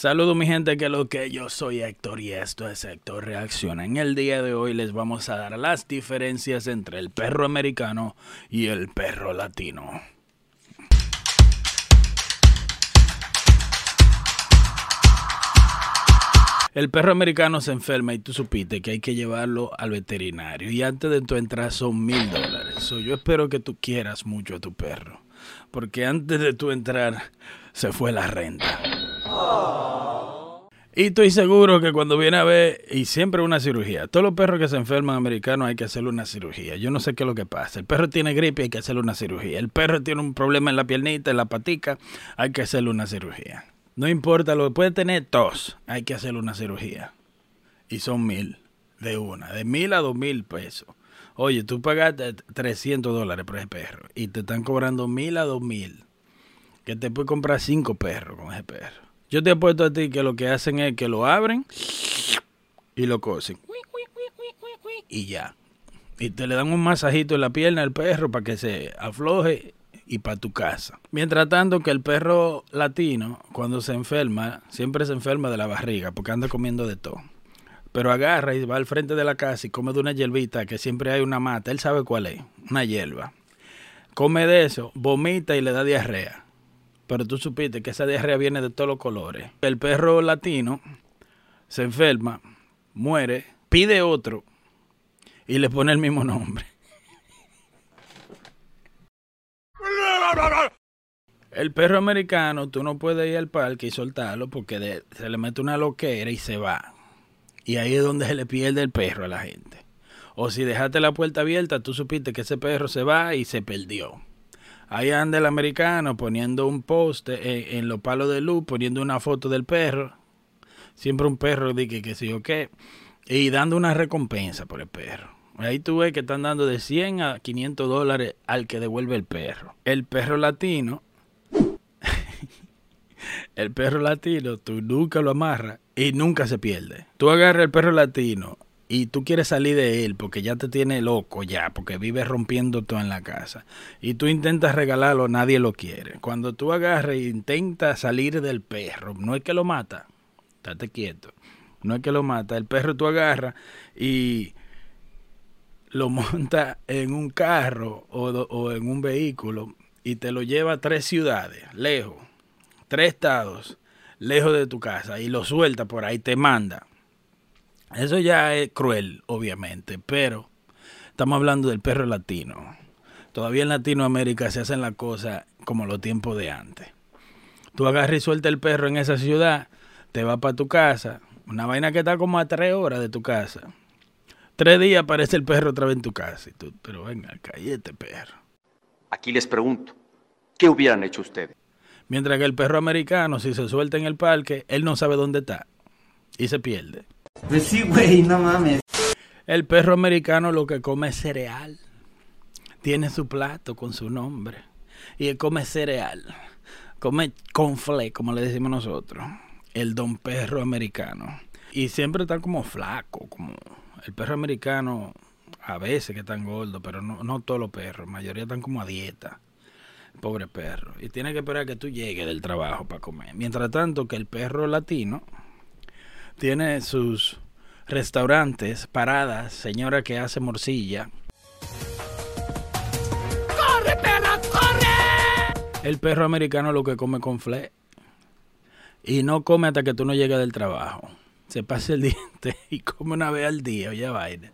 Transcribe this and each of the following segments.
Saludos mi gente, que lo que yo soy Héctor y esto es Héctor Reacciona. En el día de hoy les vamos a dar las diferencias entre el perro americano y el perro latino. El perro americano se enferma y tú supiste que hay que llevarlo al veterinario. Y antes de tu entrada son mil dólares. yo espero que tú quieras mucho a tu perro. Porque antes de tu entrar se fue la renta. Y estoy seguro que cuando viene a ver, y siempre una cirugía, todos los perros que se enferman americanos hay que hacerle una cirugía. Yo no sé qué es lo que pasa. El perro tiene gripe, hay que hacerle una cirugía. El perro tiene un problema en la piernita, en la patica, hay que hacerle una cirugía. No importa lo que puede tener tos, hay que hacerle una cirugía. Y son mil de una, de mil a dos mil pesos. Oye, tú pagaste 300 dólares por ese perro y te están cobrando mil a dos mil. Que te puedes comprar cinco perros con ese perro. Yo te apuesto a ti que lo que hacen es que lo abren y lo cosen. Y ya. Y te le dan un masajito en la pierna al perro para que se afloje y para tu casa. Mientras tanto que el perro latino, cuando se enferma, siempre se enferma de la barriga porque anda comiendo de todo. Pero agarra y va al frente de la casa y come de una hierbita que siempre hay una mata. Él sabe cuál es, una hierba. Come de eso, vomita y le da diarrea. Pero tú supiste que esa diarrea viene de todos los colores. El perro latino se enferma, muere, pide otro y le pone el mismo nombre. El perro americano, tú no puedes ir al parque y soltarlo porque se le mete una loquera y se va. Y ahí es donde se le pierde el perro a la gente. O si dejaste la puerta abierta, tú supiste que ese perro se va y se perdió. Ahí anda el americano poniendo un poste en, los palos de luz, poniendo una foto del perro. Siempre un perro, de que, que sí o qué. Y dando una recompensa por el perro. Ahí tú ves que están dando de 100 a 500 dólares al que devuelve el perro. El perro latino, el perro latino, tú nunca lo amarras y nunca se pierde. Tú agarras el perro latino y tú quieres salir de él porque ya te tiene loco ya, porque vive rompiendo todo en la casa. Y tú intentas regalarlo, nadie lo quiere. Cuando tú agarras e intentas salir del perro, no es que lo mata, estate quieto. No es que lo mata, el perro tú agarras y lo monta en un carro o, en un vehículo y te lo lleva a tres ciudades, lejos, tres estados, lejos de tu casa, y lo suelta por ahí, te manda. Eso ya es cruel, obviamente, pero estamos hablando del perro latino. Todavía en Latinoamérica se hacen las cosas como los tiempos de antes. Tú agarras y sueltas el perro en esa ciudad, te vas para tu casa, una vaina que está como a tres horas de tu casa Tres días aparece el perro otra vez en tu casa. Y tú, pero venga, cállate, perro. Aquí les pregunto, ¿qué hubieran hecho ustedes? Mientras que el perro americano, si se suelta en el parque, él no sabe dónde está. Y se pierde. Pues sí, güey, no mames. El perro americano lo que come es cereal. Tiene su plato con su nombre. Y él come cereal. Come confle, como le decimos nosotros. El don perro americano. Y siempre está como flaco, como el perro americano a veces que están gordos, pero no, no todos los perros, la mayoría están como a dieta. Pobre perro. Y tiene que esperar que tú llegues del trabajo para comer. Mientras tanto que el perro latino tiene sus restaurantes, paradas, señora que hace morcilla. ¡Corre, perra, corre! El perro americano lo que come con fle. Y no come hasta que tú no llegues del trabajo se pasa el diente y come una vez al día, oye vaina,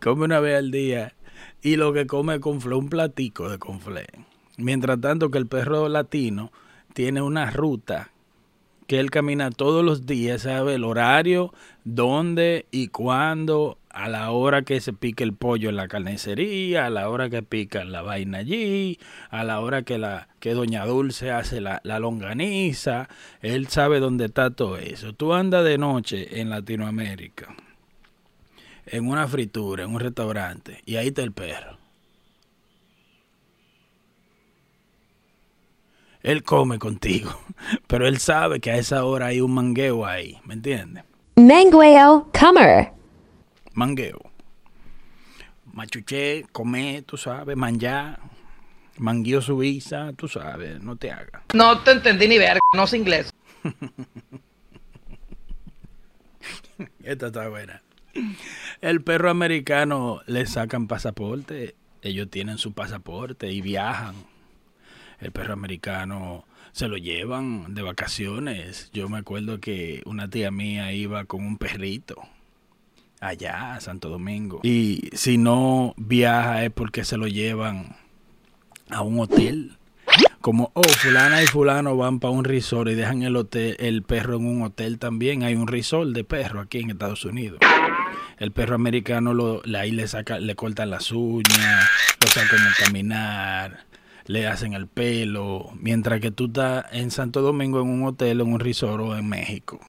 come una vez al día y lo que come es conflé, un platico de conflé. Mientras tanto que el perro latino tiene una ruta que él camina todos los días, sabe el horario, dónde y cuándo a la hora que se pique el pollo en la carnicería, a la hora que pica la vaina allí, a la hora que la que doña Dulce hace la, la longaniza, él sabe dónde está todo eso. Tú andas de noche en Latinoamérica, en una fritura, en un restaurante, y ahí está el perro. Él come contigo, pero él sabe que a esa hora hay un mangueo ahí, ¿me entiendes? Mangueo comer mangueo. Machuché, comé, tú sabes, manjar, mangueo su visa, tú sabes, no te hagas. No te entendí ni ver, no sé inglés. Esta está buena. El perro americano le sacan pasaporte. Ellos tienen su pasaporte y viajan. El perro americano se lo llevan de vacaciones. Yo me acuerdo que una tía mía iba con un perrito allá a Santo Domingo. Y si no viaja es porque se lo llevan a un hotel. Como, oh, fulana y fulano van para un resort y dejan el hotel, el perro en un hotel también. Hay un resort de perro aquí en Estados Unidos. El perro americano lo, ahí le saca, le cortan las uñas, lo sacan a caminar, le hacen el pelo, mientras que tú estás en Santo Domingo en un hotel, en un resort o en México.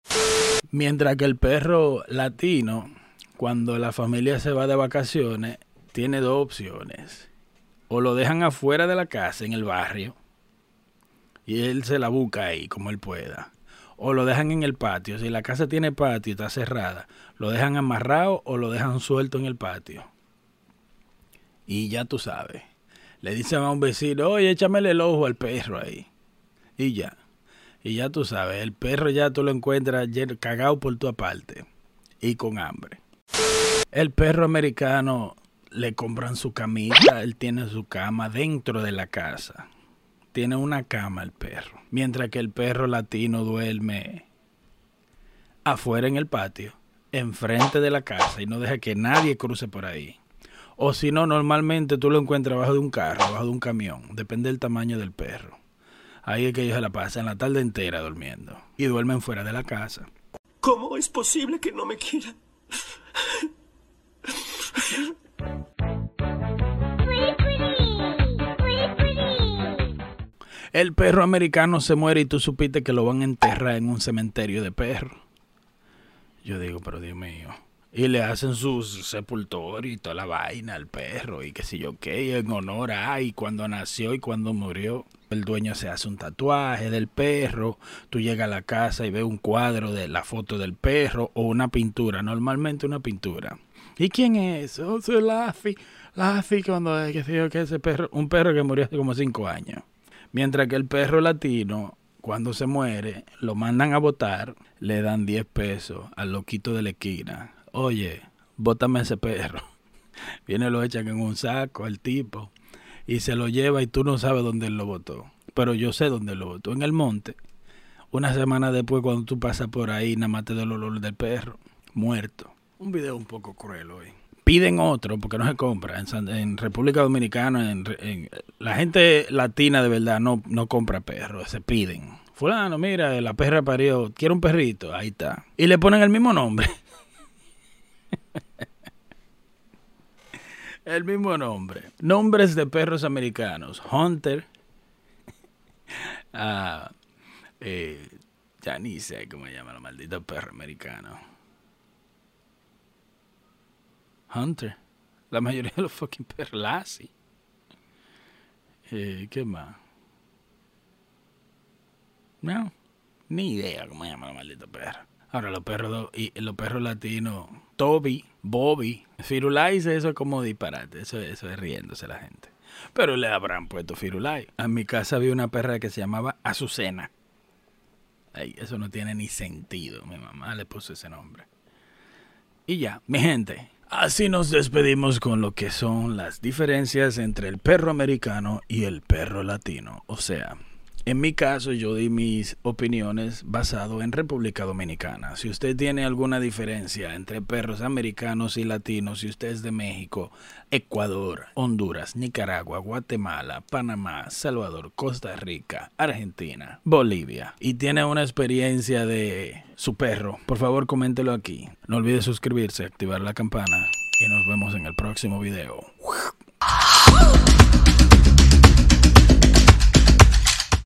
Mientras que el perro latino, cuando la familia se va de vacaciones, tiene dos opciones. O lo dejan afuera de la casa, en el barrio, y él se la busca ahí como él pueda. O lo dejan en el patio. Si la casa tiene patio y está cerrada, lo dejan amarrado o lo dejan suelto en el patio. Y ya tú sabes. Le dicen a un vecino, oye, échamele el ojo al perro ahí. Y ya. Y ya tú sabes, el perro ya tú lo encuentras cagado por tu aparte. Y con hambre. El perro americano le compran su camita, él tiene su cama dentro de la casa tiene una cama el perro, mientras que el perro latino duerme afuera en el patio, enfrente de la casa y no deja que nadie cruce por ahí. O si no, normalmente tú lo encuentras bajo de un carro, bajo de un camión, depende del tamaño del perro. Ahí es que ellos se la pasan la tarde entera durmiendo y duermen fuera de la casa. ¿Cómo es posible que no me quieran? El perro americano se muere y tú supiste que lo van a enterrar en un cementerio de perros. Yo digo, pero Dios mío. Y le hacen su sepultorio y toda la vaina al perro y qué sé yo qué, en honor a cuando nació y cuando murió. El dueño se hace un tatuaje del perro, tú llegas a la casa y ves un cuadro de la foto del perro o una pintura, normalmente una pintura. ¿Y quién es? Oh, soy Laffy. Laffy cuando, qué sé yo ese perro, un perro que murió hace como cinco años. Mientras que el perro latino, cuando se muere, lo mandan a votar, le dan 10 pesos al loquito de la esquina. Oye, bótame ese perro. Viene, lo echan en un saco el tipo y se lo lleva y tú no sabes dónde él lo votó. Pero yo sé dónde lo votó, en el monte. Una semana después, cuando tú pasas por ahí, nada más te da el olor del perro, muerto. Un video un poco cruel hoy piden otro porque no se compra. En, República Dominicana, en, la gente latina de verdad no, no compra perros, se piden. Fulano, mira, la perra parió, quiere un perrito, ahí está. Y le ponen el mismo nombre. el mismo nombre. Nombres de perros americanos. Hunter. Ah, eh, ya ni sé cómo se llama el maldito perro americano. Hunter. La mayoría de los fucking perros Eh, ¿Qué más? No, ni idea cómo se llama la maldita perra. Ahora, los perros, y los perros latinos, Toby, Bobby, Firulais, eso es como disparate, eso, eso es riéndose la gente. Pero le habrán puesto Firulais. En mi casa había una perra que se llamaba Azucena. Ay, eso no tiene ni sentido. Mi mamá le puso ese nombre. Y ya, mi gente, Así nos despedimos con lo que son las diferencias entre el perro americano y el perro latino. O sea, en mi caso yo di mis opiniones basado en República Dominicana. Si usted tiene alguna diferencia entre perros americanos y latinos, si usted es de México, Ecuador, Honduras, Nicaragua, Guatemala, Panamá, Salvador, Costa Rica, Argentina, Bolivia y tiene una experiencia de su perro, por favor coméntelo aquí. No olvide suscribirse, activar la campana y nos vemos en el próximo video.